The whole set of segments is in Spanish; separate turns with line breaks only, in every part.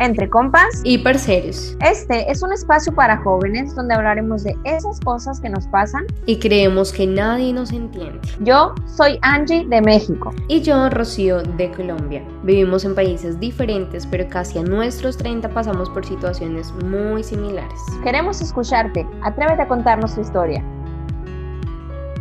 Entre compas
y parceros.
Este es un espacio para jóvenes donde hablaremos de esas cosas que nos pasan
y creemos que nadie nos entiende.
Yo soy Angie de México.
Y yo, Rocío, de Colombia. Vivimos en países diferentes, pero casi a nuestros 30 pasamos por situaciones muy similares.
Queremos escucharte. Atrévete a contarnos tu historia.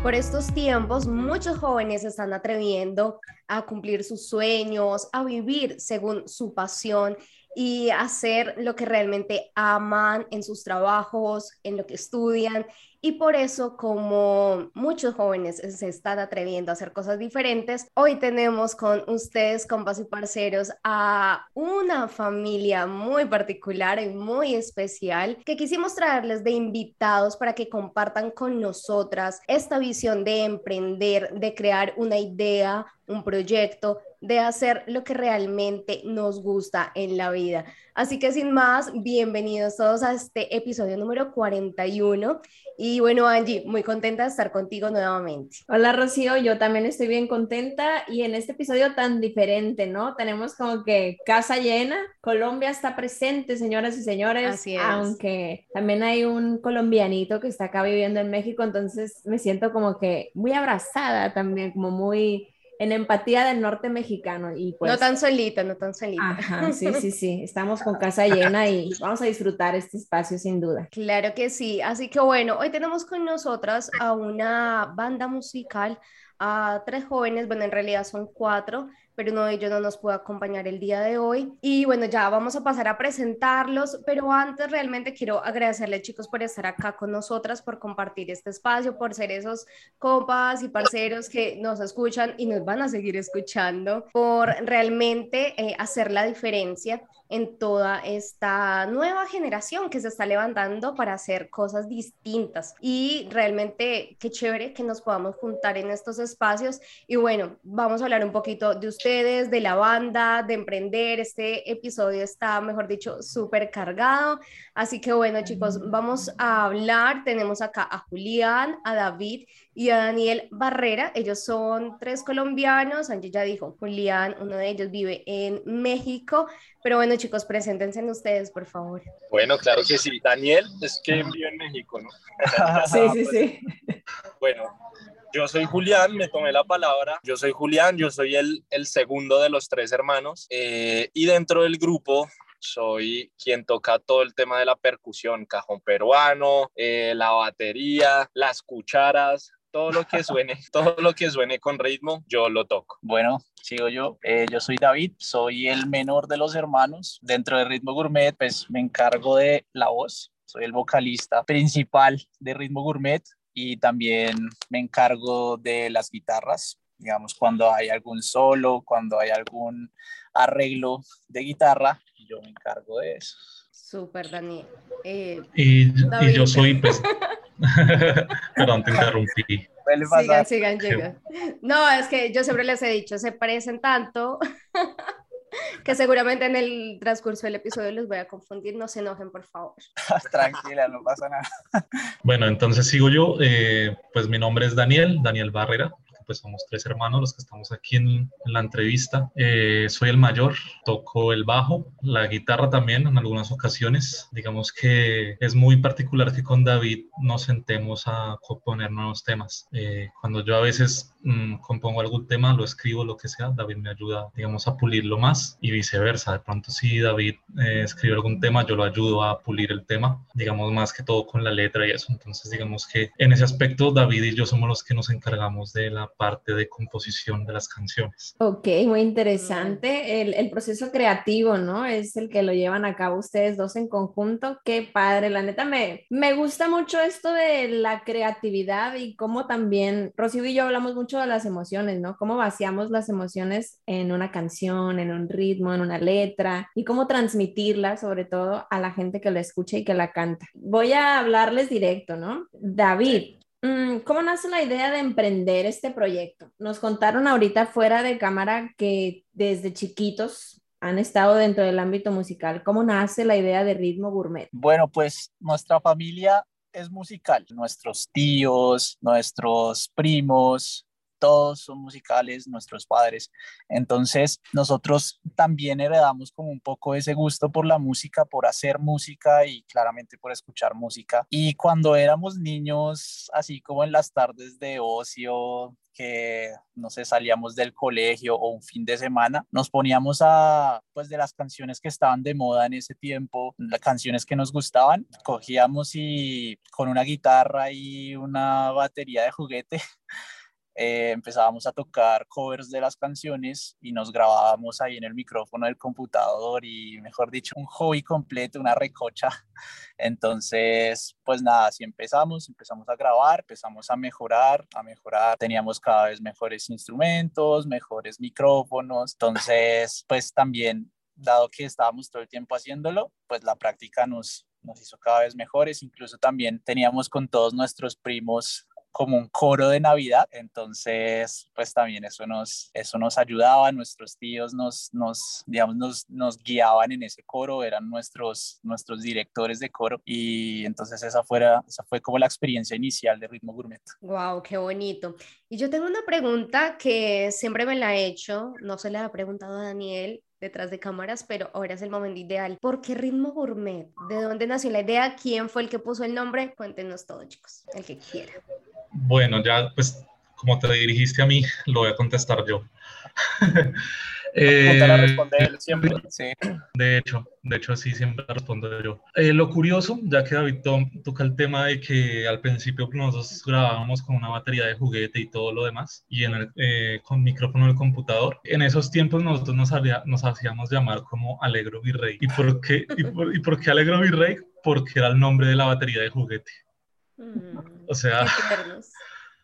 Por estos tiempos, muchos jóvenes se están atreviendo a cumplir sus sueños, a vivir según su pasión y hacer lo que realmente aman en sus trabajos, en lo que estudian. Y por eso, como muchos jóvenes se están atreviendo a hacer cosas diferentes, hoy tenemos con ustedes, compas y parceros, a una familia muy particular y muy especial que quisimos traerles de invitados para que compartan con nosotras esta visión de emprender, de crear una idea, un proyecto, de hacer lo que realmente nos gusta en la vida. Así que sin más, bienvenidos todos a este episodio número 41. Y bueno, Angie, muy contenta de estar contigo nuevamente.
Hola, Rocío, yo también estoy bien contenta y en este episodio tan diferente, ¿no? Tenemos como que casa llena, Colombia está presente, señoras y señores,
Así es.
aunque también hay un colombianito que está acá viviendo en México, entonces me siento como que muy abrazada también, como muy en empatía del norte mexicano. Y pues,
no tan solita, no tan solita.
Ajá, sí, sí, sí, estamos con casa llena y vamos a disfrutar este espacio sin duda.
Claro que sí, así que bueno, hoy tenemos con nosotras a una banda musical, a tres jóvenes, bueno, en realidad son cuatro, pero uno de ellos no nos puede acompañar el día de hoy. Y bueno, ya vamos a pasar a presentarlos, pero antes realmente quiero agradecerle chicos por estar acá con nosotras, por compartir este espacio, por ser esos compas y parceros que nos escuchan y nos van a seguir escuchando, por realmente eh, hacer la diferencia en toda esta nueva generación que se está levantando para hacer cosas distintas. Y realmente qué chévere que nos podamos juntar en estos espacios. Y bueno, vamos a hablar un poquito de ustedes, de la banda, de emprender. Este episodio está, mejor dicho, súper cargado. Así que bueno, chicos, vamos a hablar. Tenemos acá a Julián, a David y a Daniel Barrera. Ellos son tres colombianos. Angie ya dijo, Julián, uno de ellos vive en México. Pero bueno, chicos, preséntense ustedes, por favor.
Bueno, claro que sí. Daniel es que vive en México, ¿no?
sí, sí, sí.
Bueno, yo soy Julián, me tomé la palabra. Yo soy Julián, yo soy el, el segundo de los tres hermanos. Eh, y dentro del grupo soy quien toca todo el tema de la percusión, cajón peruano, eh, la batería, las cucharas, todo lo que suene, todo lo que suene con ritmo, yo lo toco.
Bueno, sigo yo. Eh, yo soy David, soy el menor de los hermanos. Dentro de Ritmo Gourmet, pues me encargo de la voz. Soy el vocalista principal de Ritmo Gourmet y también me encargo de las guitarras. Digamos, cuando hay algún solo, cuando hay algún arreglo de guitarra, yo me encargo de eso.
Súper, Daniel. Eh,
y, y, yo soy, pues, perdón, te interrumpí.
Sigan, sigan, sigan. No, es que yo siempre les he dicho, se parecen tanto que seguramente en el transcurso del episodio les voy a confundir. No se enojen, por favor.
Tranquila, no pasa nada.
Bueno, entonces sigo yo. Eh, pues mi nombre es Daniel, Daniel Barrera pues somos tres hermanos los que estamos aquí en, la entrevista. Eh, soy el mayor, toco el bajo, la guitarra también en algunas ocasiones. Digamos que es muy particular que con David nos sentemos a componer nuevos temas. Eh, cuando yo a veces mmm, compongo algún tema, lo escribo, lo que sea, David me ayuda, digamos, a pulirlo más y viceversa. De pronto si David eh, escribe algún tema, yo lo ayudo a pulir el tema, digamos, más que todo con la letra y eso. Entonces, digamos que en ese aspecto, David y yo somos los que nos encargamos de la parte de composición de las canciones.
Ok, muy interesante. El, el, proceso creativo, ¿no? Es el que lo llevan a cabo ustedes dos en conjunto. Qué padre, la neta, me, me gusta mucho esto de la creatividad y cómo también, Rocío y yo hablamos mucho de las emociones, ¿no? Cómo vaciamos las emociones en una canción, en un ritmo, en una letra y cómo transmitirla sobre todo a la gente que la escucha y que la canta. Voy a hablarles directo, ¿no? David, ¿Cómo nace la idea de emprender este proyecto? Nos contaron ahorita fuera de cámara que desde chiquitos han estado dentro del ámbito musical. ¿Cómo nace la idea de Ritmo Gourmet?
Bueno, pues nuestra familia es musical. Nuestros tíos, nuestros primos, todos son musicales, nuestros padres. Entonces, nosotros también heredamos como un poco ese gusto por la música, por hacer música y claramente por escuchar música. Y cuando éramos niños, así como en las tardes de ocio, que no sé, salíamos del colegio o un fin de semana, nos poníamos a, pues de las canciones que estaban de moda en ese tiempo, las canciones que nos gustaban, cogíamos y con una guitarra y una batería de juguete eh, empezábamos a tocar covers de las canciones y nos grabábamos ahí en el micrófono del computador y, mejor dicho, un hobby completo, una recocha. Entonces, pues nada, así empezamos, empezamos a grabar, empezamos a mejorar, a mejorar, teníamos cada vez mejores instrumentos, mejores micrófonos, entonces, pues también, dado que estábamos todo el tiempo haciéndolo, pues la práctica nos, nos hizo cada vez mejores, incluso también teníamos con todos nuestros primos como un coro de Navidad, entonces pues también eso nos, eso nos ayudaba, nuestros tíos nos, nos digamos, nos, nos guiaban en ese coro, eran nuestros, nuestros directores de coro y entonces esa, fuera, esa fue como la experiencia inicial de Ritmo Gourmet.
Wow, qué bonito. Y yo tengo una pregunta que siempre me la he hecho, no se la ha preguntado a Daniel, detrás de cámaras, pero ahora es el momento ideal. ¿Por qué Ritmo Gourmet? ¿De dónde nació la idea? ¿Quién fue el que puso el nombre? Cuéntenos todo, chicos, el que quiera.
Bueno, ya pues como te dirigiste a mí, lo voy a contestar yo.
eh, siempre.
De hecho, de hecho sí, siempre respondo yo. Eh, lo curioso, ya que David toca el tema de que al principio nosotros grabábamos con una batería de juguete y todo lo demás, y en el, eh, con micrófono del computador, en esos tiempos nosotros nos, nos hacíamos llamar como Alegro Virrey. ¿Y por, qué, y, por, ¿Y por qué Alegro Virrey? Porque era el nombre de la batería de juguete. Mm, o sea,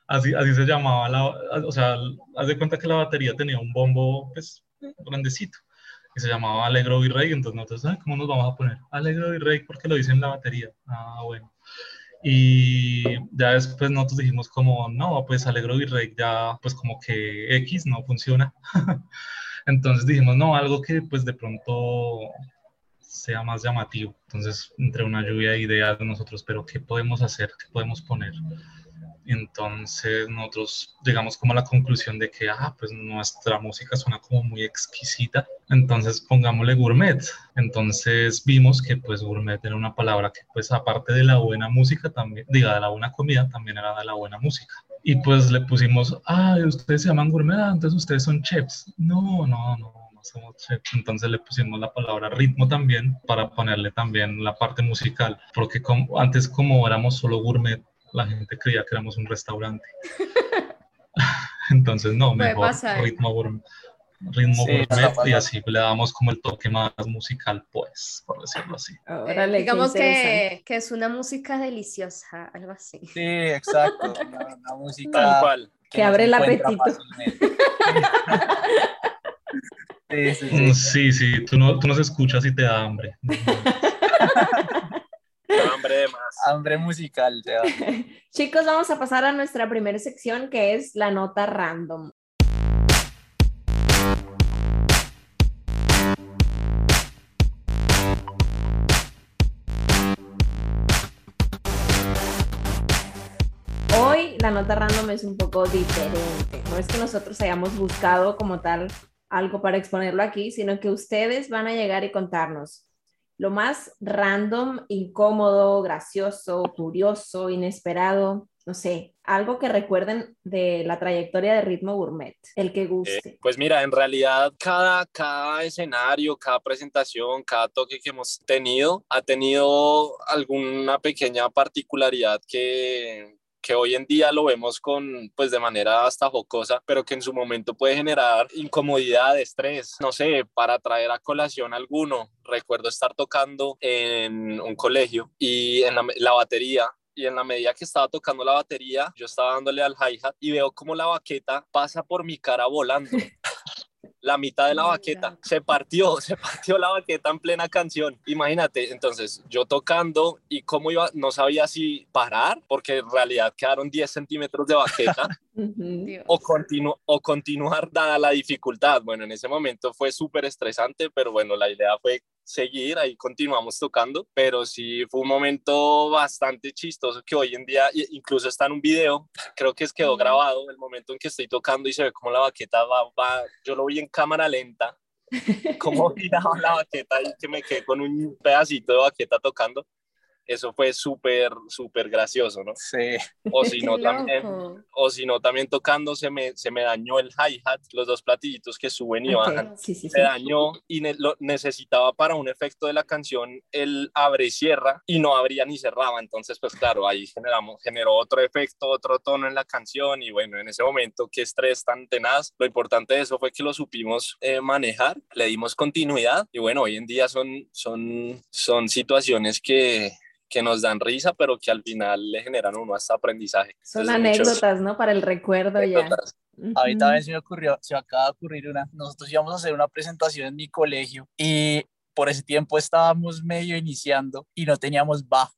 así, así se llamaba, la, o sea, haz de cuenta que la batería tenía un bombo, pues, grandecito, y se llamaba Alegro Virrey, entonces nosotros, ¿cómo nos vamos a poner? Alegro Virrey, porque lo dicen la batería. Ah, bueno. Y ya después nosotros dijimos como, no, pues Alegro Virrey ya, pues como que X no funciona. entonces dijimos, no, algo que pues de pronto sea más llamativo. Entonces, entre una lluvia de ideas de nosotros, pero ¿qué podemos hacer? ¿Qué podemos poner? Entonces, nosotros llegamos como a la conclusión de que, ah, pues nuestra música suena como muy exquisita, entonces pongámosle gourmet. Entonces vimos que pues gourmet era una palabra que pues aparte de la buena música también, diga, de la buena comida, también era de la buena música. Y pues le pusimos, ah, ustedes se llaman gourmet, ah, entonces ustedes son chefs. No, no, no, entonces le pusimos la palabra ritmo también para ponerle también la parte musical, porque como, antes como éramos solo gourmet, la gente creía que éramos un restaurante. entonces no, mejor ritmo. Ritmo gourmet y así le damos como el toque más musical, pues, por decirlo así.
digamos que, que, es una música deliciosa, algo así.
Sí, exacto. Una, música
que, que abre el apetito.
Sí, sí, sí. Tú, no, tú nos escuchas y te da hambre.
hambre de más.
Hambre musical.
Chicos, vamos a pasar a nuestra primera sección que es la nota random. Hoy la nota random es un poco diferente. No es que nosotros hayamos buscado como tal algo para exponerlo aquí, sino que ustedes van a llegar y contarnos lo más random, incómodo, gracioso, curioso, inesperado, no sé, algo que recuerden de la trayectoria de Ritmo Gourmet, el que guste.
Eh, pues mira, en realidad cada, cada escenario, cada presentación, cada toque que hemos tenido ha tenido alguna pequeña particularidad que, que hoy en día lo vemos con, pues de manera hasta jocosa, pero que en su momento puede generar incomodidad, estrés, no sé, para traer a colación alguno. Recuerdo estar tocando en un colegio y en la, batería y en la medida que estaba tocando la batería, yo estaba dándole al hi-hat y veo como la baqueta pasa por mi cara volando. la mitad de la baqueta. Se partió, se partió la baqueta en plena canción. Imagínate, entonces yo tocando y cómo iba, no sabía si parar, porque en realidad quedaron 10 centímetros de baqueta, o, o continuar dada la dificultad. Bueno, en ese momento fue súper estresante, pero bueno, la idea fue seguir, ahí continuamos tocando, pero sí fue un momento bastante chistoso que hoy en día incluso está en un video, creo que es quedó grabado el momento en que estoy tocando y se ve como la baqueta va, va yo lo vi en cámara lenta, como giraba la baqueta y que me quedé con un pedacito de baqueta tocando eso fue súper, súper gracioso, ¿no?
Sí.
O si no, también, o si no, también tocando se me, se me dañó el hi-hat, los dos platillitos que suben y bajan, se dañó y lo necesitaba para un efecto de la canción el abre y cierra y no abría ni cerraba, entonces pues claro, ahí generamos, generó otro efecto, otro tono en la canción y bueno, en ese momento qué estrés tan tenaz, lo importante de eso fue que lo supimos eh, manejar, le dimos continuidad y bueno, hoy en día son, son, son situaciones que que nos dan risa, pero que al final le generan uno hasta aprendizaje.
Son anécdotas, ¿no? Para el recuerdo ya.
A mí también se me ocurrió, se acaba de ocurrir una, nosotros íbamos a hacer una presentación en mi colegio y por ese tiempo estábamos medio iniciando y no teníamos bajo,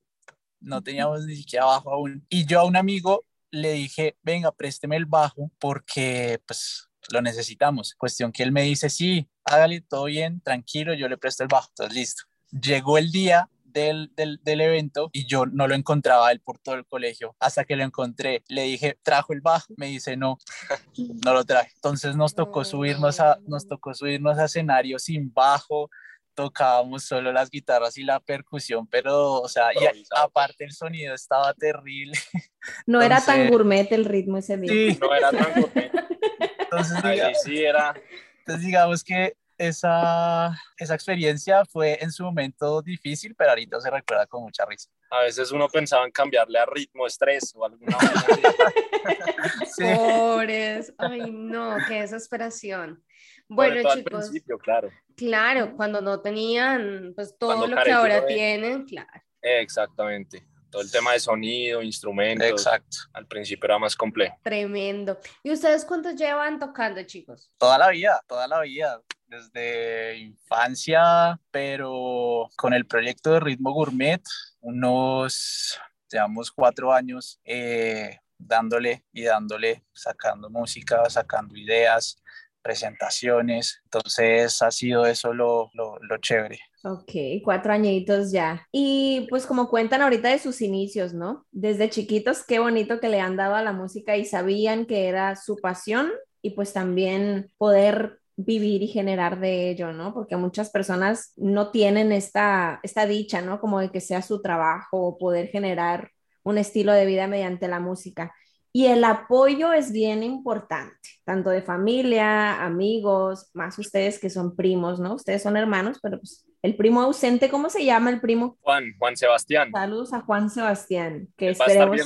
no teníamos ni siquiera bajo aún. Y yo a un amigo le dije, venga, présteme el bajo porque pues lo necesitamos. Cuestión que él me dice, sí, hágale todo bien, tranquilo, yo le presto el bajo, entonces listo. Llegó el día del, del, del, evento y yo no lo encontraba él por todo el colegio. Hasta que lo encontré, le dije, ¿trajo el bajo? Me dice, no, no lo traje. Entonces nos tocó subirnos a, nos tocó subirnos a escenario sin bajo, tocábamos solo las guitarras y la percusión, pero, o sea, y aparte el sonido estaba terrible.
No era tan gourmet el ritmo ese día.
Sí, no era tan gourmet. Entonces, sí era.
Entonces, digamos que esa, esa experiencia fue en su momento difícil, pero ahorita se recuerda con mucha risa.
A veces uno pensaba en cambiarle a ritmo, estrés o alguna
Pobres, ay no, qué desesperación. Bueno, chicos. Al
principio, claro.
Claro, cuando no tenían pues todo lo que ahora tienen, claro.
Exactamente todo el tema de sonido, instrumentos.
Exacto.
Al principio era más complejo.
Tremendo. ¿Y ustedes cuántos llevan tocando, chicos?
Toda la vida, toda la vida. Desde infancia, pero con el proyecto de Ritmo Gourmet, unos, digamos, cuatro años eh, dándole y dándole, sacando música, sacando ideas, presentaciones. Entonces ha sido eso lo, lo, lo chévere.
Ok, cuatro añitos ya. Y pues como cuentan ahorita de sus inicios, ¿no? Desde chiquitos, qué bonito que le han dado a la música y sabían que era su pasión y pues también poder vivir y generar de ello, ¿no? Porque muchas personas no tienen esta, esta dicha, ¿no? Como de que sea su trabajo o poder generar un estilo de vida mediante la música. Y el apoyo es bien importante, tanto de familia, amigos, más ustedes que son primos, ¿no? Ustedes son hermanos, pero pues el primo ausente, ¿cómo se llama el primo?
Juan, Juan Sebastián.
Saludos a Juan Sebastián, que esperemos.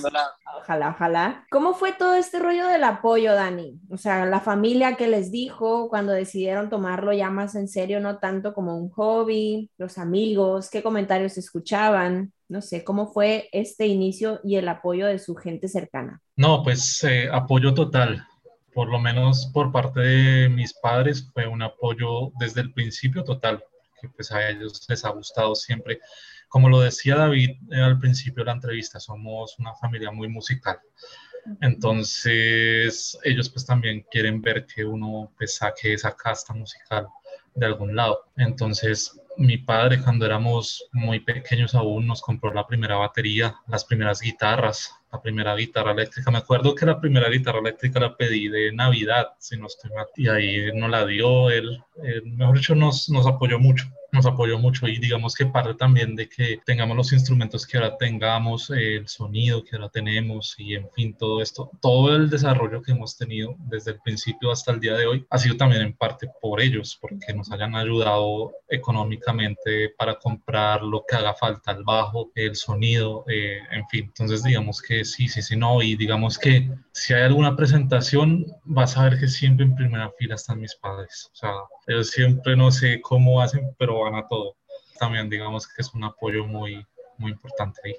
Ojalá, ojalá. ¿Cómo fue todo este rollo del apoyo, Dani? O sea, la familia que les dijo cuando decidieron tomarlo ya más en serio, no tanto como un hobby, los amigos, qué comentarios escuchaban, no sé, ¿cómo fue este inicio y el apoyo de su gente cercana?
No, pues eh, apoyo total por lo menos por parte de mis padres, fue un apoyo desde el principio total que pues a ellos les ha gustado siempre. Como lo decía David eh, al principio de la entrevista, somos una familia muy musical. Entonces, ellos pues también quieren ver que uno pues saque esa casta musical de algún lado. Entonces, mi padre cuando éramos muy pequeños aún nos compró la primera batería, las primeras guitarras, la primera guitarra eléctrica. Me acuerdo que la primera guitarra eléctrica la pedí de Navidad, si no estoy mal, y ahí nos la dio él. mejor dicho, nos, nos apoyó mucho nos apoyó mucho y digamos que parte también de que tengamos los instrumentos que ahora tengamos, el sonido que ahora tenemos y en fin todo esto, todo el desarrollo que hemos tenido desde el principio hasta el día de hoy ha sido también en parte por ellos, porque nos hayan ayudado económicamente para comprar lo que haga falta, el bajo, el sonido, eh, en fin. Entonces digamos que sí, sí, sí, no y digamos que si hay alguna presentación vas a ver que siempre en primera fila están mis padres, o sea, ellos siempre no sé cómo hacen, pero van a todo. También digamos que es un apoyo muy, muy importante ahí.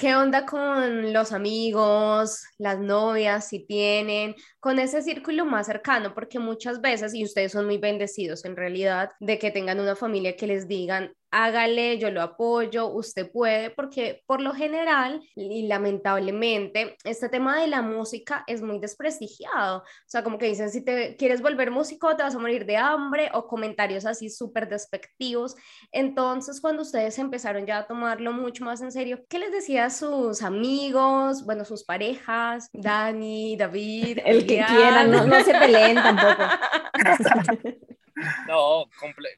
¿Qué onda con los amigos, las novias, si tienen, con ese círculo más cercano? Porque muchas veces, y ustedes son muy bendecidos en realidad, de que tengan una familia que les digan, hágale, yo lo apoyo, usted puede, porque por lo general y lamentablemente este tema de la música es muy desprestigiado. O sea, como que dicen, si te quieres volver músico, te vas a morir de hambre o comentarios así súper despectivos. Entonces, cuando ustedes empezaron ya a tomarlo mucho más en serio, ¿qué les decía a sus amigos, bueno, sus parejas, Dani, David?
El que quieran, no, no se peleen tampoco.
No,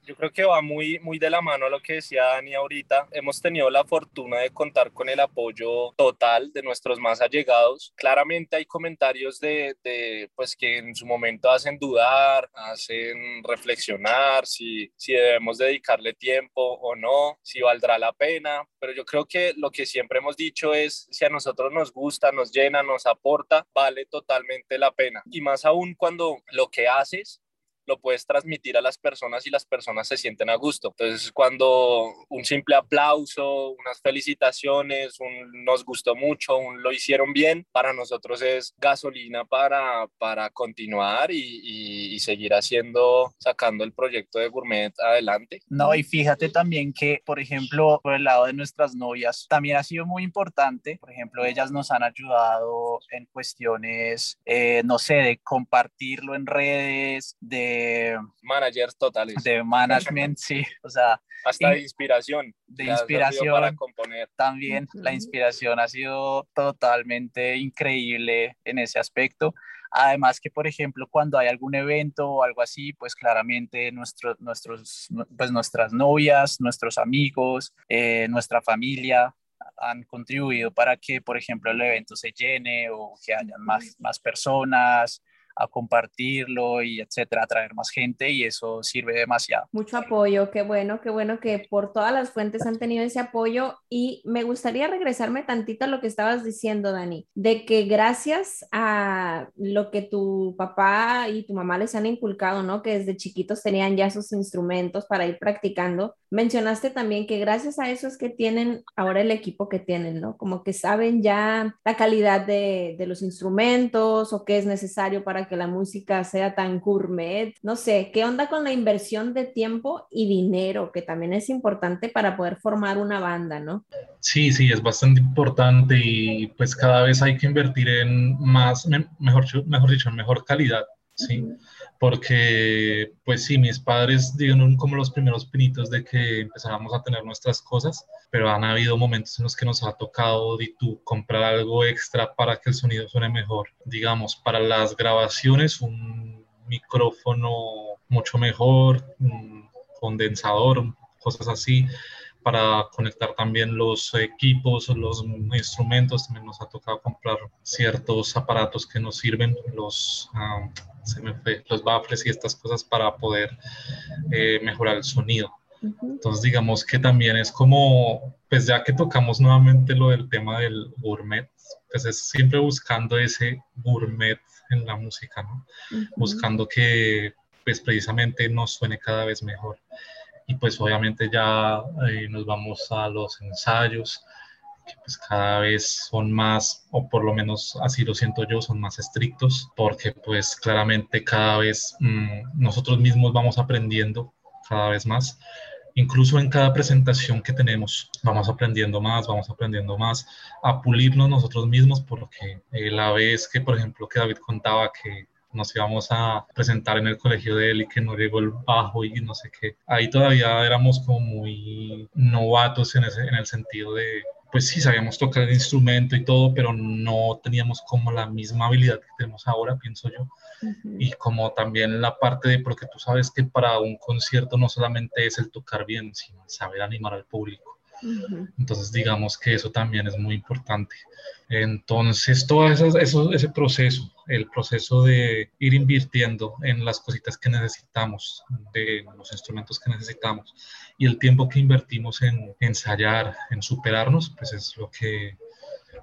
yo creo que va muy, muy de la mano a lo que decía Dani ahorita. Hemos tenido la fortuna de contar con el apoyo total de nuestros más allegados. Claramente hay comentarios de, de pues que en su momento hacen dudar, hacen reflexionar si, si debemos dedicarle tiempo o no, si valdrá la pena. Pero yo creo que lo que siempre hemos dicho es, si a nosotros nos gusta, nos llena, nos aporta, vale totalmente la pena. Y más aún cuando lo que haces lo puedes transmitir a las personas y las personas se sienten a gusto. Entonces, cuando un simple aplauso, unas felicitaciones, un nos gustó mucho, un lo hicieron bien, para nosotros es gasolina para, para continuar y, y, seguir haciendo, sacando el proyecto de Gourmet adelante.
No, y fíjate también que, por ejemplo, por el lado de nuestras novias, también ha sido muy importante. Por ejemplo, ellas nos han ayudado en cuestiones, eh, no sé, de compartirlo en redes, de
managers totales.
De management, sí, o sea.
Hasta de inspiración.
De inspiración. Para componer. También la inspiración ha sido totalmente increíble en ese aspecto. Además que, por ejemplo, cuando hay algún evento o algo así, pues claramente nuestros, nuestros, pues nuestras novias, nuestros amigos, eh, nuestra familia han contribuido para que, por ejemplo, el evento se llene o que haya más, más personas, a compartirlo y etcétera, atraer más gente y eso sirve demasiado.
Mucho apoyo, qué bueno, qué bueno que por todas las fuentes han tenido ese apoyo y me gustaría regresarme tantito a lo que estabas diciendo, Dani, de que gracias a lo que tu papá y tu mamá les han inculcado, ¿no? Que desde chiquitos tenían ya sus instrumentos para ir practicando. Mencionaste también que gracias a eso es que tienen ahora el equipo que tienen, ¿no? Como que saben ya la calidad de, de los instrumentos o qué es necesario para que la música sea tan gourmet. No sé, ¿qué onda con la inversión de tiempo y dinero, que también es importante para poder formar una banda, ¿no?
Sí, sí, es bastante importante y pues cada vez hay que invertir en más, mejor, mejor dicho, en mejor calidad, ¿sí? Porque pues sí, mis padres dieron como los primeros pinitos de que empezábamos a tener nuestras cosas, pero han habido momentos en los que nos ha tocado de tú comprar algo extra para que el sonido suene mejor. Digamos, para las grabaciones, un micrófono mucho mejor, un condensador, cosas así para conectar también los equipos, los instrumentos. También nos ha tocado comprar ciertos aparatos que nos sirven, los, ah, los baffles y estas cosas para poder eh, mejorar el sonido. Entonces, digamos que también es como, pues ya que tocamos nuevamente lo del tema del gourmet, pues es siempre buscando ese gourmet en la música, ¿no? Buscando que, pues precisamente nos suene cada vez mejor y pues obviamente ya eh, nos vamos a los ensayos que pues cada vez son más, o por lo menos así lo siento yo, son más estrictos, porque pues claramente cada vez mm, nosotros mismos vamos aprendiendo cada vez más. Incluso en cada presentación que tenemos, vamos aprendiendo más, vamos aprendiendo más a pulirnos nosotros mismos, porque eh, la vez que, por ejemplo, que David contaba que nos íbamos a presentar en el colegio de él y que no llegó el bajo y no sé qué. Ahí todavía éramos como muy novatos en, ese, en el sentido de, pues sí, sabíamos tocar el instrumento y todo, pero no teníamos como la misma habilidad que tenemos ahora, pienso yo. Y como también la parte de, porque tú sabes que para un concierto no solamente es el tocar bien, sino saber animar al público. Entonces, digamos que eso también es muy importante. Entonces, todo eso, eso, ese proceso, el proceso de ir invirtiendo en las cositas que necesitamos, de los instrumentos que necesitamos y el tiempo que invertimos en ensayar, en superarnos, pues es lo que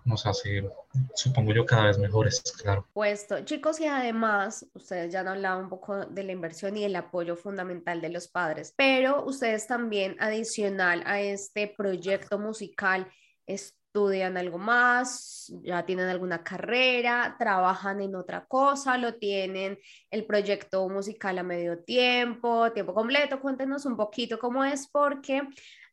nos hace, supongo yo, cada vez mejores, claro.
Puesto, chicos, y además, ustedes ya han hablado un poco de la inversión y el apoyo fundamental de los padres, pero ustedes también, adicional a este proyecto musical, estudian algo más, ya tienen alguna carrera, trabajan en otra cosa, lo tienen el proyecto musical a medio tiempo, tiempo completo. Cuéntenos un poquito cómo es, porque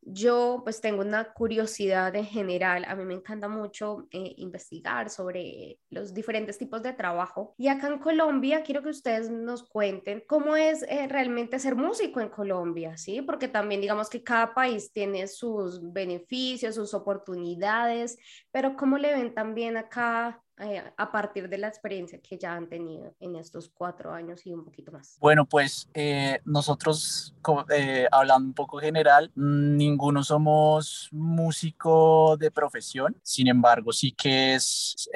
yo pues tengo una curiosidad en general. A mí me encanta mucho eh, investigar sobre los diferentes tipos de trabajo. Y acá en Colombia quiero que ustedes nos cuenten cómo es eh, realmente ser músico en Colombia, ¿sí? Porque también digamos que cada país tiene sus beneficios, sus oportunidades, pero cómo le ven también acá eh, a partir de la experiencia que ya han tenido en estos cuatro años y un poquito más?
Bueno, pues eh, nosotros, eh, hablando un poco general, ninguno somos músico de profesión, sin embargo, sí que es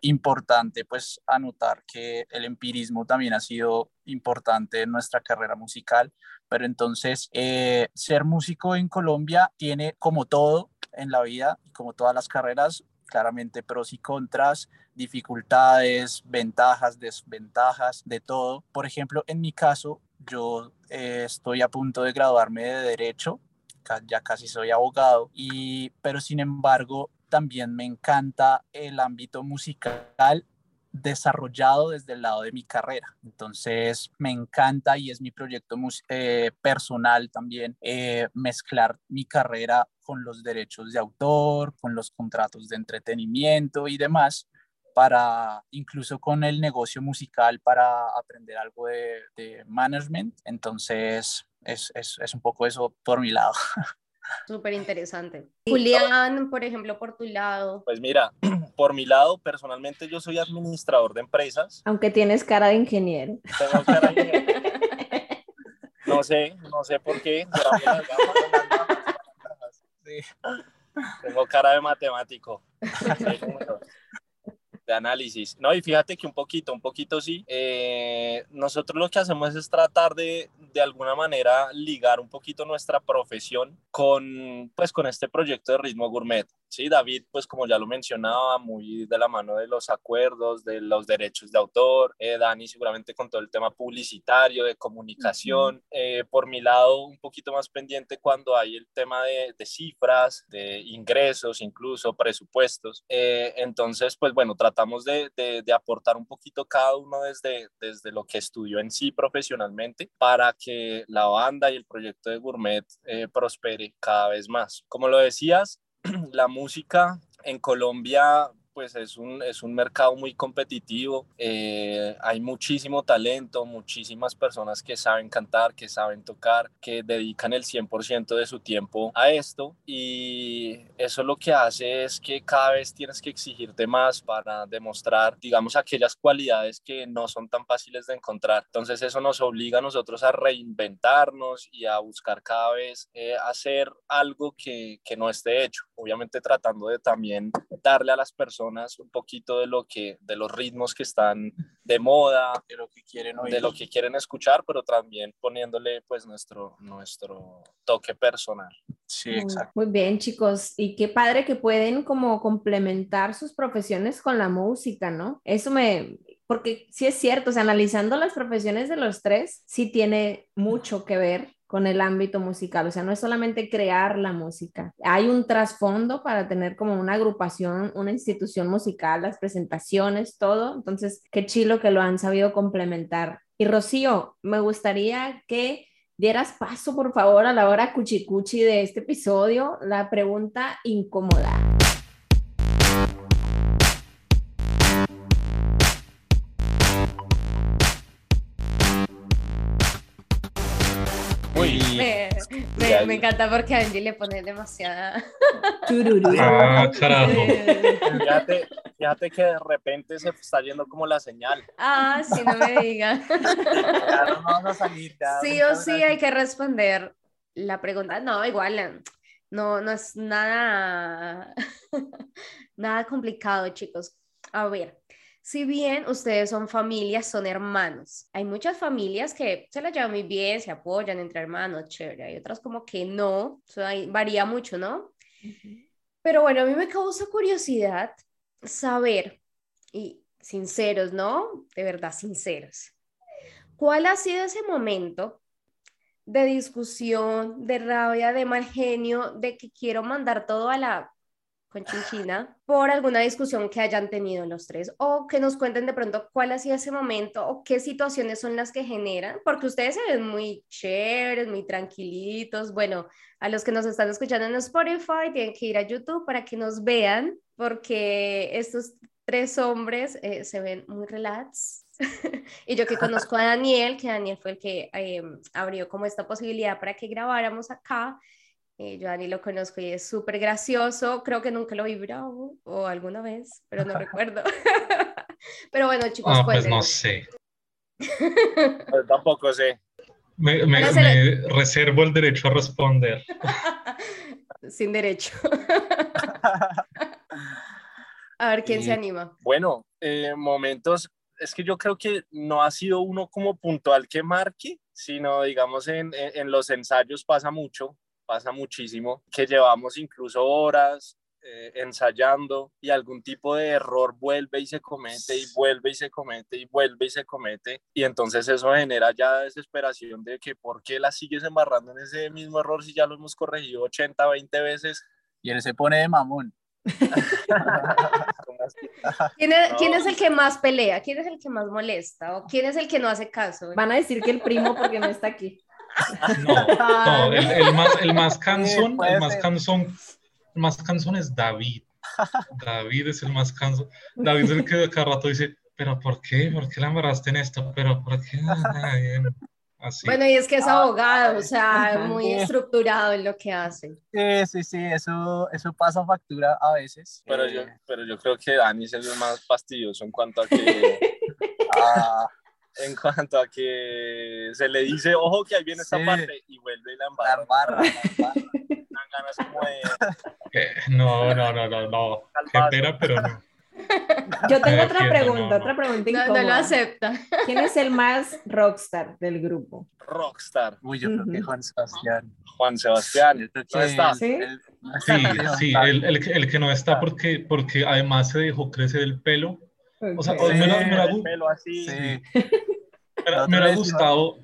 importante pues anotar que el empirismo también ha sido importante en nuestra carrera musical, pero entonces ser músico en Colombia tiene como todo en la vida como todas las carreras claramente pros y contras, dificultades, ventajas, desventajas, de todo. Por ejemplo, en mi caso, yo eh, estoy a punto de graduarme de derecho, ya casi soy abogado, y, pero sin embargo también me encanta el ámbito musical desarrollado desde el lado de mi carrera. Entonces, me encanta y es mi proyecto eh, personal también eh, mezclar mi carrera con los derechos de autor, con los contratos de entretenimiento y demás para incluso con el negocio musical para aprender algo de, management. Entonces, es, es, es un poco eso por mi lado.
Súper interesante. Julián, por ejemplo, por tu lado.
Pues mira, por mi lado, personalmente yo soy administrador de empresas.
Aunque tienes cara de ingeniero.
Tengo cara de ingeniero. No sé, no sé por qué. Tengo cara de matemático. De análisis. No, y fíjate que un poquito, un poquito sí. Eh, nosotros lo que hacemos es tratar de, de alguna manera, ligar un poquito nuestra profesión con, pues, con este proyecto de Ritmo Gourmet. Sí, David, pues como ya lo mencionaba, muy de la mano de los acuerdos, de los derechos de autor, eh, Dani seguramente con todo el tema publicitario, de comunicación, eh, por mi lado un poquito más pendiente cuando hay el tema de, de cifras, de ingresos, incluso presupuestos. Eh, entonces, pues bueno, tratamos de, de, aportar un poquito cada uno desde, desde lo que estudió en sí profesionalmente para que la banda y el proyecto de Gourmet prospere cada vez más. Como lo decías, la música en Colombia pues es un, es un mercado muy competitivo, eh, hay muchísimo talento, muchísimas personas que saben cantar, que saben tocar, que dedican el 100% de su tiempo a esto y eso lo que hace es que cada vez tienes que exigirte más para demostrar, digamos, aquellas cualidades que no son tan fáciles de encontrar. Entonces eso nos obliga a nosotros a reinventarnos y a buscar cada vez eh, hacer algo que, que no esté hecho, obviamente tratando de también darle a las personas un poquito de lo que, de los ritmos que están de moda, de lo que quieren de lo que quieren escuchar, pero también poniéndole pues nuestro, nuestro toque personal.
Sí, exacto.
Muy bien, chicos. Y qué padre que pueden como complementar sus profesiones con la música, ¿no? Eso me, porque sí es cierto, o sea, analizando las profesiones de los tres, sí tiene mucho que ver con el ámbito musical, o sea, no es solamente crear la música, hay un trasfondo para tener como una agrupación, una institución musical, las presentaciones, todo, entonces, qué chilo que lo han sabido complementar. Y Rocío, me gustaría que dieras paso, por favor, a la hora cuchicuchi de este episodio, la pregunta incómoda.
Me, encanta porque a Angie le pone demasiada.
ah, carajo.
Fíjate, fíjate que de repente se está yendo como la señal.
Ah, sí, no me digas.
no vamos a salir.
sí o sí hay que responder la pregunta. No, igual, no, no es nada, nada complicado, chicos. A ver, si bien ustedes son familias, son hermanos. Hay muchas familias que se las llevan muy bien, se apoyan entre hermanos, chévere. Hay otras como que no, eso varía mucho, ¿no? Pero bueno, a mí me causa curiosidad saber, y sinceros, ¿no? De verdad, sinceros. ¿Cuál ha sido ese momento de discusión, de rabia, de mal genio, de que quiero mandar todo a la con Chinchina por alguna discusión que hayan tenido los tres o que nos cuenten de pronto cuál ha sido ese momento o qué situaciones son las que generan, porque ustedes se ven muy chéveres, muy tranquilitos. Bueno, a los que nos están escuchando en Spotify tienen que ir a YouTube para que nos vean, porque estos tres hombres eh, se ven muy relax. y yo que conozco a Daniel, que Daniel fue el que eh, abrió como esta posibilidad para que grabáramos acá eh, yo a Dani lo conozco y es súper gracioso. Creo que nunca lo vi bravo o alguna vez, pero no recuerdo. pero bueno, chicos,
ah, pues no sé.
Yo tampoco sé.
Me, me, reservo el derecho a responder.
Sin derecho. a ver quién se anima.
Bueno, eh, momentos. Es que yo creo que no ha sido uno como puntual que marque, sino digamos en, en los ensayos pasa mucho pasa muchísimo, que llevamos incluso horas eh, ensayando y algún tipo de error vuelve y se comete y vuelve y se comete y vuelve y se comete y entonces eso genera ya desesperación de que por qué la sigues embarrando en ese mismo error si ya lo hemos corregido 80, 20 veces.
Y él se pone de mamón.
¿Quién es, ¿Quién es, el que más pelea? ¿Quién es el que más molesta? ¿O quién es el que no hace caso?
Van a decir que el primo porque no está aquí.
No, no el, más, el más cansón, el más cansón, el más cansón es David. David es el más cansón. David es el que cada rato dice, pero ¿por qué? ¿Por qué la embarraste en esto? Pero ¿por qué?
Así. Bueno, y es que es ah, abogado, o sea, muy estructurado en lo que hace.
Sí, sí, sí, eso, eso pasa factura a veces.
Pero, yo, eh, pero yo creo que Dani es el más fastidioso en cuanto a que... ah, en cuanto a que se le dice, ojo que ahí viene esta parte y vuelve y la embarra. La ganas como
de... No, no, no, no, no. Qué pena, pero no.
Yo tengo otra pregunta, otra pregunta
incómoda. No, lo acepta.
¿Quién es el más rockstar del grupo?
Rockstar.
Uy, yo creo que Juan Sebastián.
Juan Sebastián,
¿no está? Sí, sí, sí el, el, el, que no está porque, porque además se dejó crecer el pelo o sea, me, me, ha gustado,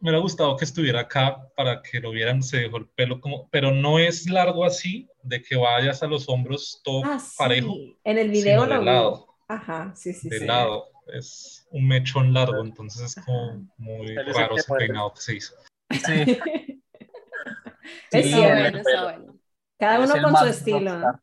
me ha gustado que estuviera acá para que lo vieran, se dejó el pelo como, pero no es largo así, de que vayas a los hombros todo ah, parejo.
En el video
lo de lado.
Ajá, sí, sí,
de lado. Es un mechón largo, entonces es como muy raro ese peinado que se hizo.
Sí. es cierto, está bueno.
Cada uno con su estilo.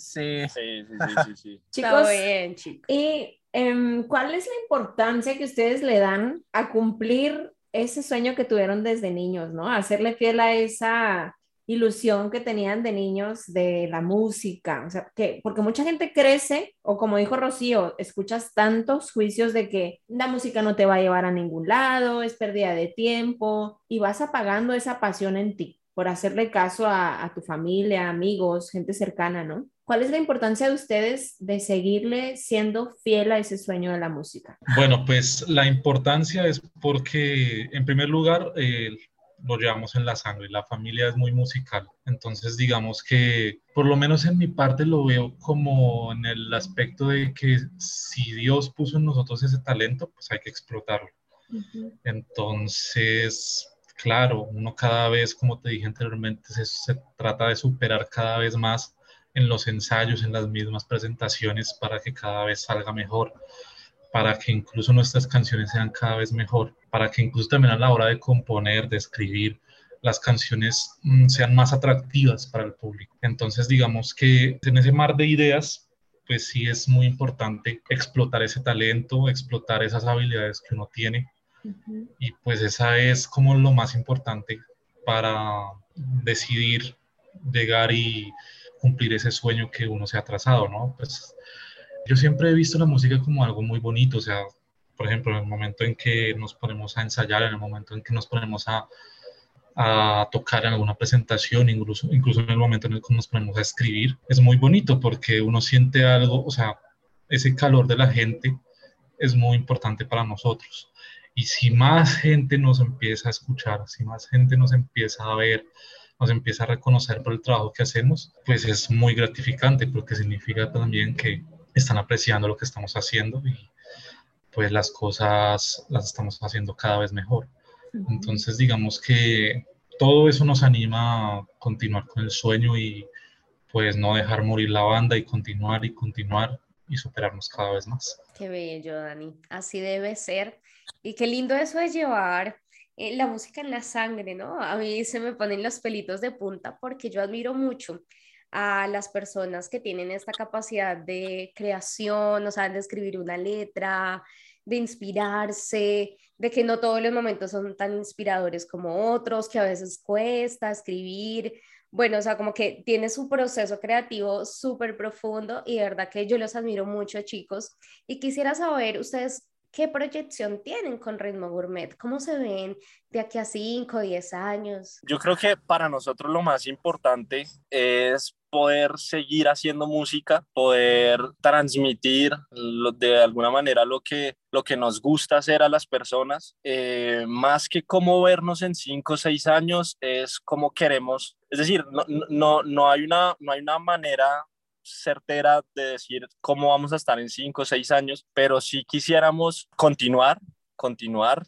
Sí. Sí, sí, sí, sí,
Chicos, bien, chicos. ¿y em, cuál es la importancia que ustedes le dan a cumplir ese sueño que tuvieron desde niños, ¿no? Hacerle fiel a esa ilusión que tenían de niños de la música, o sea, que porque mucha gente crece o como dijo Rocío, escuchas tantos juicios de que la música no te va a llevar a ningún lado, es pérdida de tiempo y vas apagando esa pasión en ti por hacerle caso a, a tu familia, amigos, gente cercana, ¿no? ¿Cuál es la importancia de ustedes de seguirle siendo fiel a ese sueño de la música?
Bueno, pues la importancia es porque, en primer lugar, eh, lo llevamos en la sangre, la familia es muy musical. Entonces, digamos que, por lo menos en mi parte, lo veo como en el aspecto de que si Dios puso en nosotros ese talento, pues hay que explotarlo. Entonces, claro, uno cada vez, como te dije anteriormente, se trata de superar cada vez más en los ensayos, en las mismas presentaciones, para que cada vez salga mejor, para que incluso nuestras canciones sean cada vez mejor, para que incluso también a la hora de componer, de escribir, las canciones mm, sean más atractivas para el público. Entonces, digamos que en ese mar de ideas, pues sí es muy importante explotar ese talento, explotar esas habilidades que uno tiene. Y pues esa es como lo más importante para decidir llegar y cumplir ese sueño que uno se ha trazado, ¿no? Pues yo siempre he visto la música como algo muy bonito, o sea, por ejemplo, en el momento en que nos ponemos a ensayar, en el momento en que nos ponemos a, a tocar en alguna presentación, incluso, incluso en el momento en el que nos ponemos a escribir, es muy bonito porque uno siente algo, o sea, ese calor de la gente es muy importante para nosotros. Y si más gente nos empieza a escuchar, si más gente nos empieza a ver, nos empieza a reconocer por el trabajo que hacemos, pues es muy gratificante porque significa también que están apreciando lo que estamos haciendo y pues las cosas las estamos haciendo cada vez mejor. Entonces digamos que todo eso nos anima a continuar con el sueño y pues no dejar morir la banda y continuar y continuar y superarnos cada vez más.
Qué bello, Dani. Así debe ser. Y qué lindo eso de llevar eh, la música en la sangre, ¿no? A mí se me ponen los pelitos de punta porque yo admiro mucho a las personas que tienen esta capacidad de creación, o sea, de escribir una letra, de inspirarse, de que no todos los momentos son tan inspiradores como otros, que a veces cuesta escribir. Bueno, o sea, como que tiene su proceso creativo súper profundo y de verdad que yo los admiro mucho, chicos. Y quisiera saber, ustedes, ¿qué proyección tienen con Ritmo Gourmet? ¿Cómo se ven de aquí a 5, 10 años?
Yo creo que para nosotros lo más importante es poder seguir haciendo música, poder transmitir de alguna manera lo que, lo que nos gusta hacer a las personas, eh, más que cómo vernos en cinco o seis años, es cómo queremos, es decir, no, no, no, hay una, no hay una manera certera de decir cómo vamos a estar en cinco o seis años, pero si quisiéramos continuar, continuar.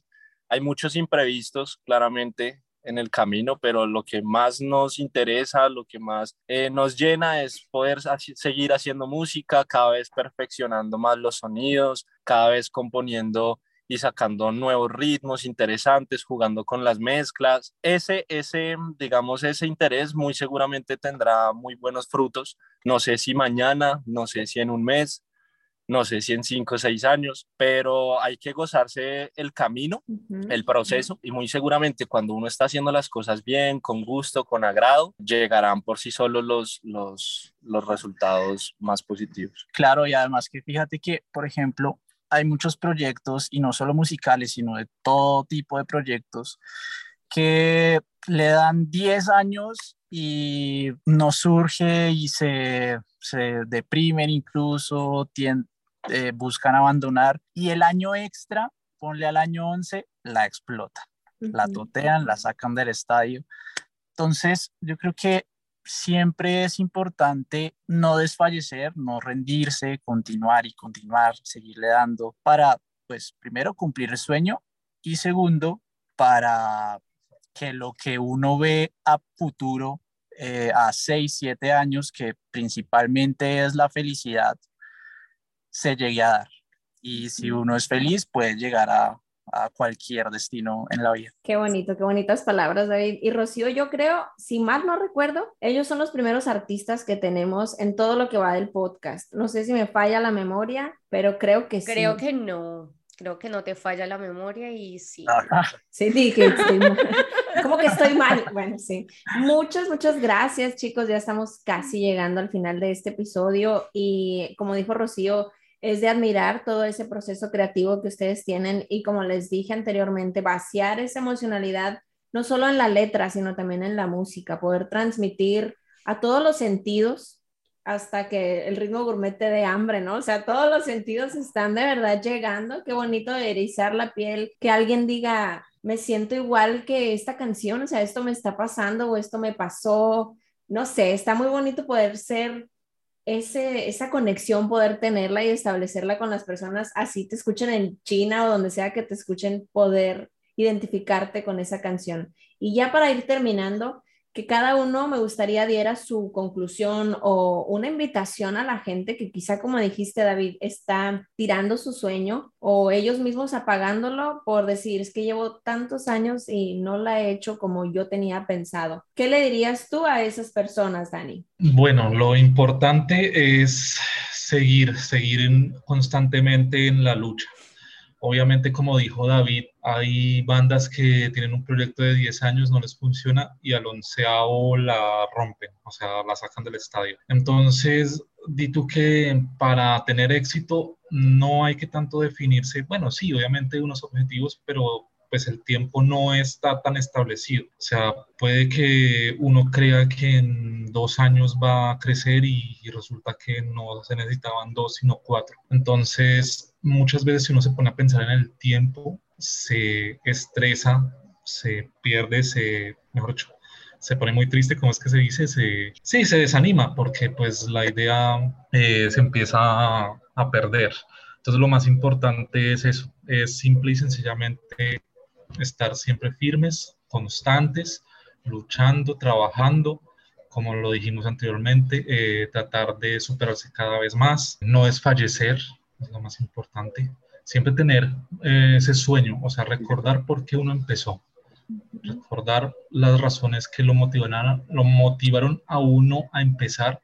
Hay muchos imprevistos, claramente, en el camino, pero lo que más nos interesa, lo que más eh, nos llena es poder seguir haciendo música, cada vez perfeccionando más los sonidos, cada vez componiendo y sacando nuevos ritmos interesantes, jugando con las mezclas. Ese, ese, digamos, ese interés muy seguramente tendrá muy buenos frutos. No sé si mañana, no sé si en un mes, no sé si en cinco o seis años, pero hay que gozarse el camino, el proceso, y muy seguramente cuando uno está haciendo las cosas bien, con gusto, con agrado, llegarán por sí solos los, los, los resultados más positivos.
Claro, y además que fíjate que, por ejemplo, hay muchos proyectos, y no solo musicales, sino de todo tipo de proyectos, que le dan 10 años y no surge y se, se deprimen incluso, eh, buscan abandonar y el año extra, ponle al año 11, la explota, la totean, la sacan del estadio. Entonces, yo creo que siempre es importante no desfallecer, no rendirse, continuar y continuar, seguirle dando para, pues, primero cumplir el sueño y segundo, para que lo que uno ve a futuro, eh, a 6, 7 años, que principalmente es la felicidad, se llegue a dar. Y si uno es feliz, puede llegar a, a cualquier destino en la vida.
Qué bonito, qué bonitas palabras, David. Y Rocío, yo creo, si mal no recuerdo, ellos son los primeros artistas que tenemos en todo lo que va del podcast. No sé si me falla la memoria, pero creo que
sí. Creo que no. Creo que no te falla la memoria y sí.
Sí, dije, como que estoy mal. Bueno, sí. Muchas, muchas gracias, chicos. Ya estamos casi llegando al final de este episodio y como dijo Rocío, es de admirar todo ese proceso creativo que ustedes tienen y como les dije anteriormente, vaciar esa emocionalidad no solo en la letra, sino también en la música, poder transmitir a todos los sentidos hasta que el ritmo gourmet te dé hambre, ¿no? O sea, todos los sentidos están de verdad llegando. Qué bonito erizar la piel, que alguien diga, me siento igual que esta canción, o sea, esto me está pasando o esto me pasó. No sé, está muy bonito poder ser ese, esa conexión, poder tenerla y establecerla con las personas, así te escuchen en China o donde sea que te escuchen, poder identificarte con esa canción. Y ya para ir terminando, que cada uno me gustaría diera su conclusión o una invitación a la gente que quizá, como dijiste, David, está tirando su sueño o ellos mismos apagándolo por decir, es que llevo tantos años y no la he hecho como yo tenía pensado. ¿Qué le dirías tú a esas personas, Dani?
Bueno, lo importante es seguir, seguir constantemente en la lucha. Obviamente, como dijo David, hay bandas que tienen un proyecto de 10 años, no les funciona y al onceavo la rompen, o sea, la sacan del estadio. Entonces, di tú que para tener éxito no hay que tanto definirse, bueno, sí, obviamente unos objetivos, pero pues el tiempo no está tan establecido. O sea, puede que uno crea que en dos años va a crecer y, resulta que no se necesitaban dos, sino cuatro. Entonces, muchas veces si uno se pone a pensar en el tiempo, se estresa, se pierde, se, mejor dicho, se pone muy triste, como es que se dice, se, sí, se desanima porque pues la idea eh, se empieza a, a perder. Entonces lo más importante es eso, es simple y sencillamente estar siempre firmes, constantes, luchando, trabajando, como lo dijimos anteriormente, eh, tratar de superarse cada vez más, no es fallecer, es lo más importante, siempre tener eh, ese sueño, o sea, recordar por qué uno empezó, recordar las razones que lo motivaron, lo motivaron a uno a empezar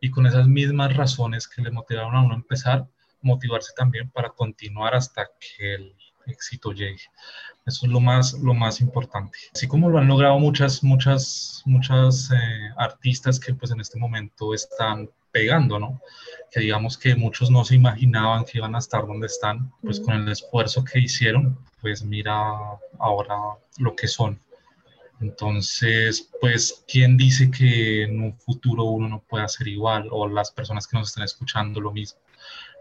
y con esas mismas razones que le motivaron a uno a empezar, motivarse también para continuar hasta que el éxito llegue. Eso es lo más, lo más importante. Así como lo han logrado muchas, muchas, muchas eh, artistas que pues en este momento están pegando, ¿no? Que digamos que muchos no se imaginaban que iban a estar donde están, pues con el esfuerzo que hicieron, pues mira ahora lo que son. Entonces, pues, ¿quién dice que en un futuro uno no pueda ser igual o las personas que nos estén escuchando lo mismo?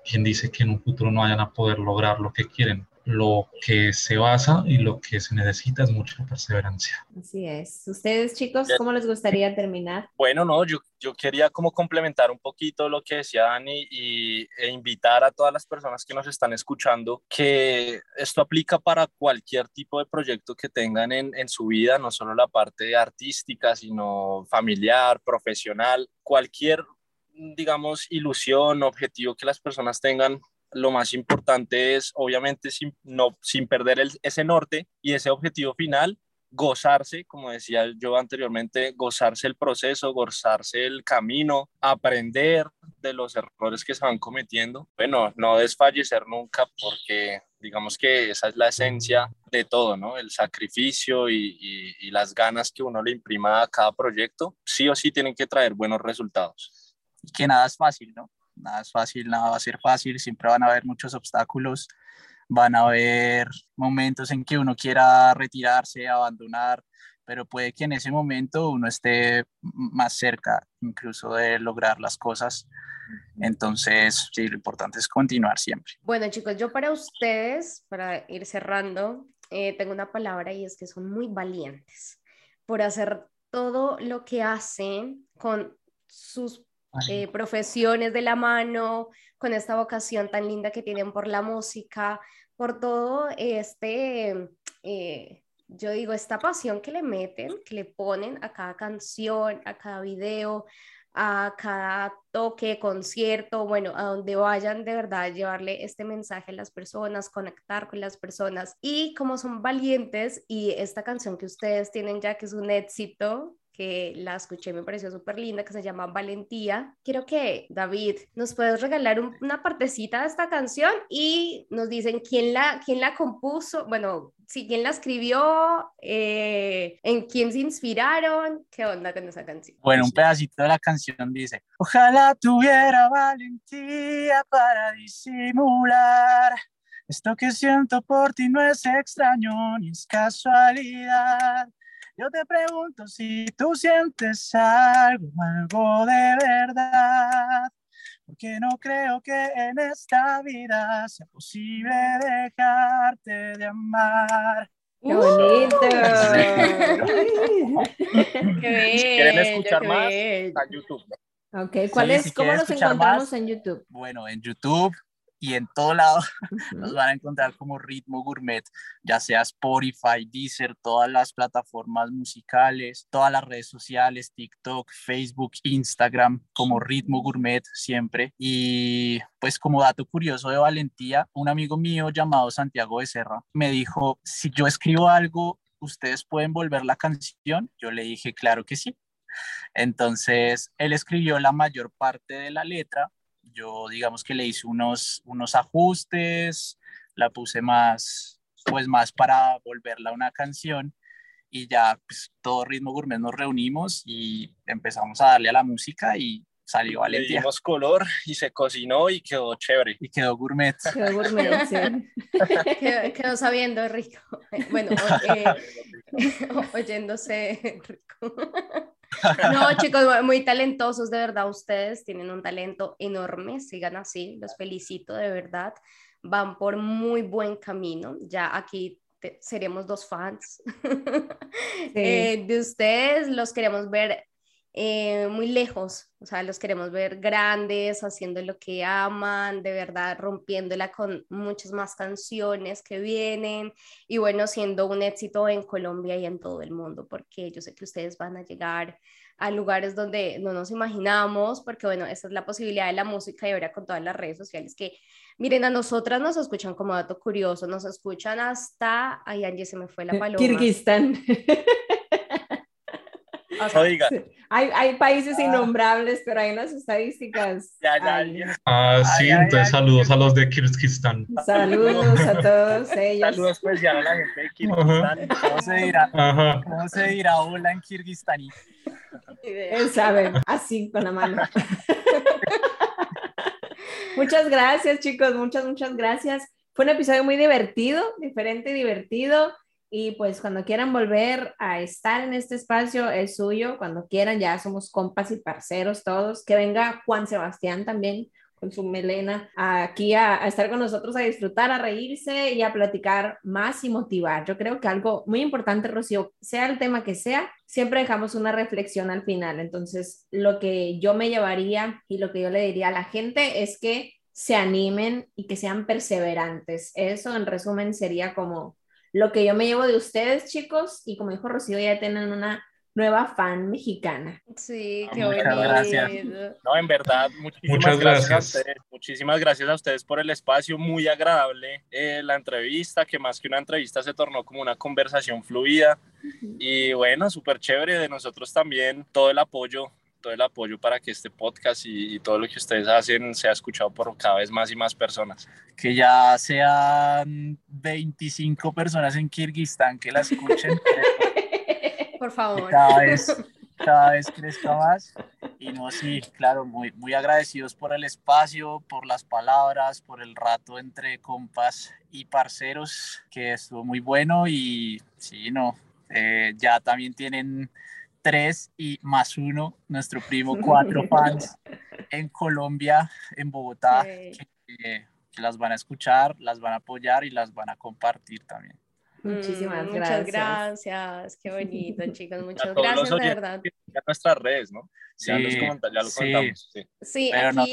¿Quién dice que en un futuro no vayan a poder lograr lo que quieren? Lo que se basa y lo que se necesita es mucha perseverancia.
Así es. Ustedes, chicos, ¿cómo les gustaría terminar?
Bueno, no, yo, yo quería como complementar un poquito lo que decía Dani y, e invitar a todas las personas que nos están escuchando que esto aplica para cualquier tipo de proyecto que tengan en, en su vida, no solo la parte artística, sino familiar, profesional, cualquier digamos, ilusión, objetivo que las personas tengan, lo más importante es, obviamente, sin, no, sin perder ese norte y ese objetivo final, gozarse, como decía yo anteriormente, gozarse el proceso, gozarse el camino, aprender de los errores que se van cometiendo. Bueno, no desfallecer nunca porque digamos que esa es la esencia de todo, ¿no? El sacrificio y, y las ganas que uno le imprima a cada proyecto, sí o sí tienen que traer buenos resultados.
Y que nada es fácil, ¿no? Nada es fácil, nada va a ser fácil, siempre van a haber muchos obstáculos, van a haber momentos en que uno quiera retirarse, abandonar, pero puede que en ese momento uno esté más cerca incluso de lograr las cosas. Entonces, sí, lo importante es continuar siempre.
Bueno, chicos, yo para ustedes, para ir cerrando, eh, tengo una palabra y es que son muy valientes por hacer todo lo que hacen con sus eh, profesiones de la mano, con esta vocación tan linda que tienen por la música, por todo este, eh, yo digo, esta pasión que le meten, que le ponen a cada canción, a cada video, a cada toque, concierto, bueno, a donde vayan de verdad, llevarle este mensaje a las personas, conectar con las personas. Y como son valientes y esta canción que ustedes tienen ya que es un éxito, que la escuché, me pareció súper linda, que se llama Valentía. Quiero que, David, nos puedes regalar una partecita de esta canción y nos dicen quién la, quién la compuso, bueno, si quién la escribió, eh, en quién se inspiraron, qué onda con esa canción.
Bueno, un pedacito de la canción dice, ojalá tuviera valentía para disimular. Esto que siento por ti no es extraño ni es casualidad. Yo te pregunto si tú sientes algo, algo de verdad, porque no creo que en esta vida sea posible dejarte de amar.
¡Qué bonito!
¡Qué bien!
Si quieren escuchar más, está en YouTube.
Ok, ¿cuál es, ¿cómo nos encontramos en YouTube?
Bueno, en YouTube y en todo lado nos van a encontrar como Ritmo Gourmet, ya sea Spotify, Deezer, todas las plataformas musicales, todas las redes sociales, TikTok, Facebook, Instagram, como Ritmo Gourmet siempre. Y pues como dato curioso de valentía, un amigo mío llamado Santiago Becerra me dijo, si yo escribo algo, ¿ustedes pueden volver la canción? Yo le dije, claro que sí. Entonces, él escribió la mayor parte de la letra yo digamos que le hice unos, unos ajustes, la puse más, pues más para volverla una canción y ya pues todo ritmo gourmet nos reunimos y empezamos a darle a la música y salió Valentía.
Le dimos color y se cocinó y quedó chévere.
Y quedó gourmet.
Quedó gourmet, sí.
quedó, sabiendo rico. Bueno, eh, oyéndose rico. No, chicos, muy talentosos, de verdad, ustedes tienen un talento enorme, sigan así, los felicito, de verdad, van por muy buen camino, ya aquí seremos dos fans. Eh, de ustedes, los queremos ver eh, muy lejos, o sea, los queremos ver grandes, haciendo lo que aman, de verdad rompiéndola con muchas más canciones que vienen y bueno, siendo un éxito en Colombia y en todo el mundo, porque yo sé que ustedes van a llegar a lugares donde no nos imaginamos, porque bueno, esa es la posibilidad de la música y ahora con todas las redes sociales que, miren, a nosotras nos escuchan como dato curioso, nos escuchan hasta, ay, Angie, se me fue la paloma.
Kirguistán.
Oiga.
Hay, hay, países innombrables, pero hay unas estadísticas.
Ya, ya, ya.
Ah, sí,
Ay, ay,
entonces
ay.
saludos a los de Kirguistán.
Saludos a todos ellos.
Saludos especial a la gente de Kirguistán. ¿Cómo se dirá? ¿Cómo se dirá hola en kirguistaní?
Él sabe, así con la mano. muchas gracias, chicos, muchas, muchas gracias. Fue un episodio muy divertido, diferente y divertido. Y pues cuando quieran volver a estar en este espacio, es suyo. Cuando quieran, ya somos compas y parceros todos. Que venga Juan Sebastián también con su melena aquí a, a estar con nosotros, a disfrutar, a reírse y a platicar más y motivar. Yo creo que algo muy importante, Rocío, sea el tema que sea, siempre dejamos una reflexión al final. Entonces, lo que yo me llevaría y lo que yo le diría a la gente es que se animen y que sean perseverantes. Eso, en resumen, sería como lo que yo me llevo de ustedes, chicos, y como dijo Rocío, ya tienen una nueva fan mexicana.
Sí, qué
Muchas
bonito.
gracias.
No, en verdad, muchísimas
Muchas
gracias.
gracias.
a ustedes. Muchísimas gracias a ustedes por el espacio, muy agradable eh, la entrevista, que más que una entrevista se tornó como una conversación fluida. Y bueno, súper chévere de nosotros también, todo el apoyo, todo el apoyo para que este podcast y, y todo lo que ustedes hacen sea escuchado por cada vez más y más personas.
Que ya sean 25 personas en Kirguistán que la escuchen.
Por favor.
cada vez, cada vez crezca más. Y no, sí, claro, muy, muy agradecidos por el espacio, por las palabras, por el rato entre compas y parceros, que estuvo muy bueno. Y sí, no, eh, ya también tienen tres y más uno, nuestro primo, cuatro fans en Colombia, en Bogotá,
Sí.
que, que las van a escuchar, las van a apoyar y las van a compartir también.
Muchísimas
Mm,
gracias.
Muchas gracias, qué bonito, chicos. Muchas
los
gracias, de verdad.
Ya nuestras redes, ¿no? Ya,
Sí,
los comenta- ya lo
sí.
comentamos. Sí.
Sí,
Pero no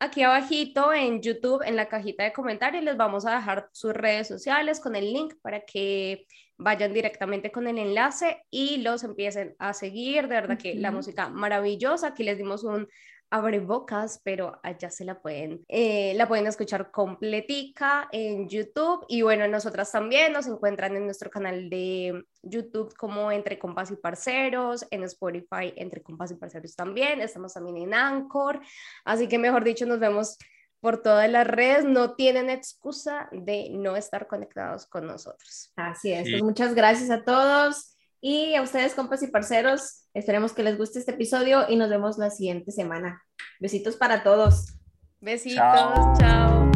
aquí, abajito en YouTube, en la cajita de comentarios, les vamos a dejar sus redes sociales con el link para que vayan directamente con el enlace y los empiecen a seguir. De verdad que la música maravillosa. Aquí les dimos un abre bocas, pero allá se la pueden, eh, la pueden escuchar completica en YouTube. Y bueno, nosotras también nos encuentran en nuestro canal de YouTube como Entre Compas y Parceros, en Spotify Entre Compas y Parceros también. Estamos también en Anchor. Así que mejor dicho, nos vemos por todas las redes. No tienen excusa de no estar conectados con nosotros.
Así es,
Sí.
pues muchas gracias a todos y a ustedes, compas y parceros. Esperemos que les guste este episodio y nos vemos la siguiente semana. Besitos para todos.
Besitos,
Chao.
chao.